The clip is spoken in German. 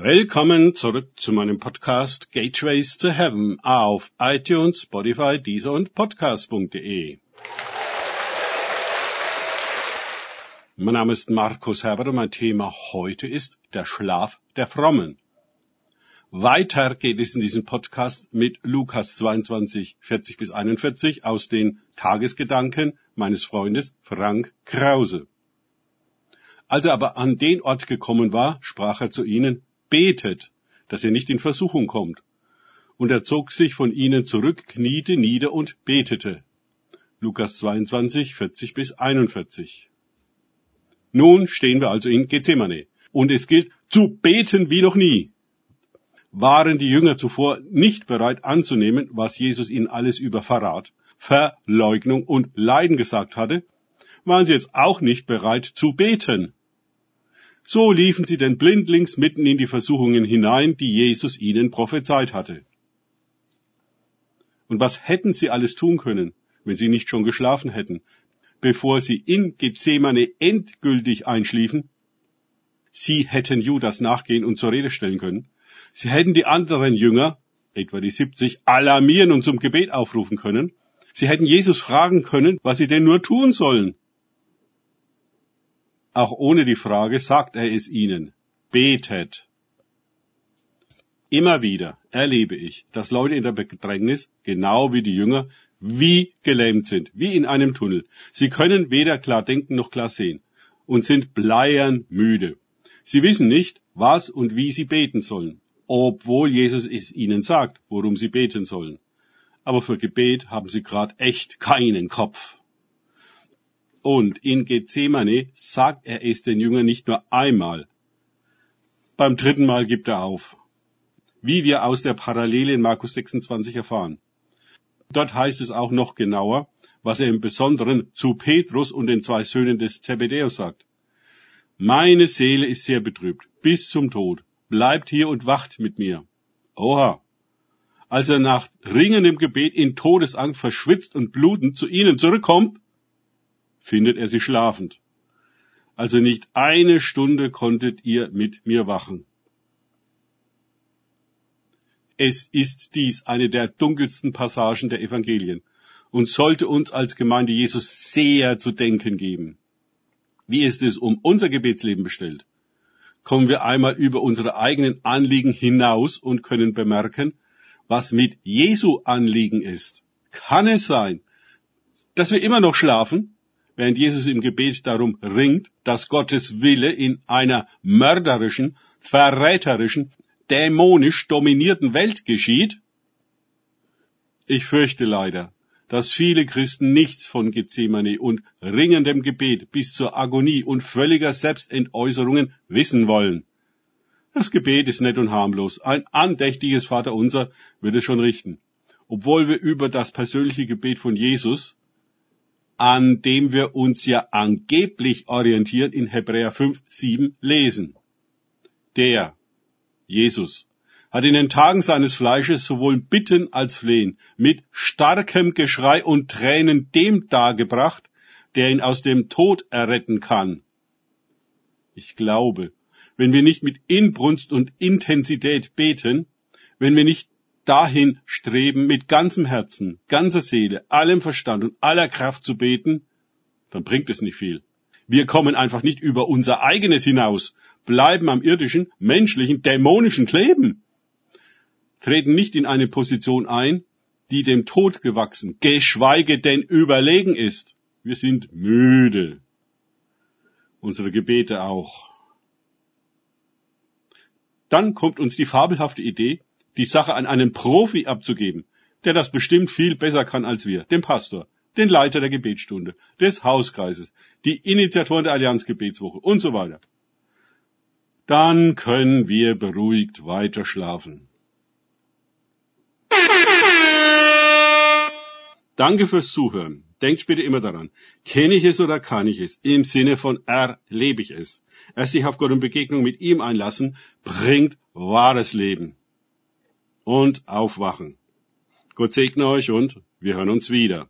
Willkommen zurück zu meinem Podcast Gateways to Heaven auf iTunes, Spotify, Deezer und Podcast.de. Mein Name ist Markus Herbert und mein Thema heute ist der Schlaf der Frommen. Weiter geht es in diesem Podcast mit Lukas 22, 40 bis 41 aus den Tagesgedanken meines Freundes Frank Krause. Als er aber an den Ort gekommen war, sprach er zu ihnen, betet, dass ihr nicht in Versuchung kommt. Und er zog sich von ihnen zurück, kniete nieder und betete. Lukas 22, 40 bis 41. Nun stehen wir also in Gethsemane. Und es gilt zu beten wie noch nie. Waren die Jünger zuvor nicht bereit anzunehmen, was Jesus ihnen alles über Verrat, Verleugnung und Leiden gesagt hatte, waren sie jetzt auch nicht bereit zu beten. So liefen sie denn blindlings mitten in die Versuchungen hinein, die Jesus ihnen prophezeit hatte. Und was hätten sie alles tun können, wenn sie nicht schon geschlafen hätten, bevor sie in Gethsemane endgültig einschliefen? Sie hätten Judas nachgehen und zur Rede stellen können. Sie hätten die anderen Jünger, etwa die 70, alarmieren und zum Gebet aufrufen können. Sie hätten Jesus fragen können, was sie denn nur tun sollen. Auch ohne die Frage sagt er es ihnen. Betet. Immer wieder erlebe ich, dass Leute in der Bedrängnis, genau wie die Jünger, wie gelähmt sind, wie in einem Tunnel. Sie können weder klar denken noch klar sehen und sind bleiern müde. Sie wissen nicht, was und wie sie beten sollen, obwohl Jesus es ihnen sagt, worum sie beten sollen. Aber für Gebet haben sie gerade echt keinen Kopf. Und in Gethsemane sagt er es den Jüngern nicht nur einmal. Beim dritten Mal gibt er auf. Wie wir aus der Parallele in Markus 26 erfahren. Dort heißt es auch noch genauer, was er im Besonderen zu Petrus und den zwei Söhnen des Zebedäus sagt. Meine Seele ist sehr betrübt, bis zum Tod. Bleibt hier und wacht mit mir. Oha. Als er nach ringendem Gebet in Todesangst verschwitzt und blutend zu ihnen zurückkommt, findet er sie schlafend. Also nicht eine Stunde konntet ihr mit mir wachen. Es ist dies eine der dunkelsten Passagen der Evangelien und sollte uns als Gemeinde Jesus sehr zu denken geben. Wie ist es um unser Gebetsleben bestellt? Kommen wir einmal über unsere eigenen Anliegen hinaus und können bemerken, was mit Jesu Anliegen ist. Kann es sein, dass wir immer noch schlafen? Während Jesus im Gebet darum ringt, dass Gottes Wille in einer mörderischen, verräterischen, dämonisch dominierten Welt geschieht? Ich fürchte leider, dass viele Christen nichts von Gethsemane und ringendem Gebet bis zur Agonie und völliger Selbstentäußerungen wissen wollen. Das Gebet ist nett und harmlos. Ein andächtiges Vaterunser wird es schon richten. Obwohl wir über das persönliche Gebet von Jesus an dem wir uns ja angeblich orientieren, in Hebräer 5, 7 lesen. Der, Jesus, hat in den Tagen seines Fleisches sowohl Bitten als Flehen mit starkem Geschrei und Tränen dem dargebracht, der ihn aus dem Tod erretten kann. Ich glaube, wenn wir nicht mit Inbrunst und Intensität beten, wenn wir nicht dahin streben, mit ganzem Herzen, ganzer Seele, allem Verstand und aller Kraft zu beten, dann bringt es nicht viel. Wir kommen einfach nicht über unser eigenes hinaus, bleiben am irdischen, menschlichen, dämonischen kleben, treten nicht in eine Position ein, die dem Tod gewachsen, geschweige denn überlegen ist. Wir sind müde. Unsere Gebete auch. Dann kommt uns die fabelhafte Idee, die Sache an einen Profi abzugeben, der das bestimmt viel besser kann als wir, den Pastor, den Leiter der Gebetsstunde, des Hauskreises, die Initiatoren der Allianzgebetswoche und so weiter. Dann können wir beruhigt weiter schlafen. Danke fürs Zuhören. Denkt bitte immer daran, kenne ich es oder kann ich es? Im Sinne von erlebe ich es. Erst sich auf Gott und Begegnung mit ihm einlassen, bringt wahres Leben und aufwachen. Gott segne euch und wir hören uns wieder.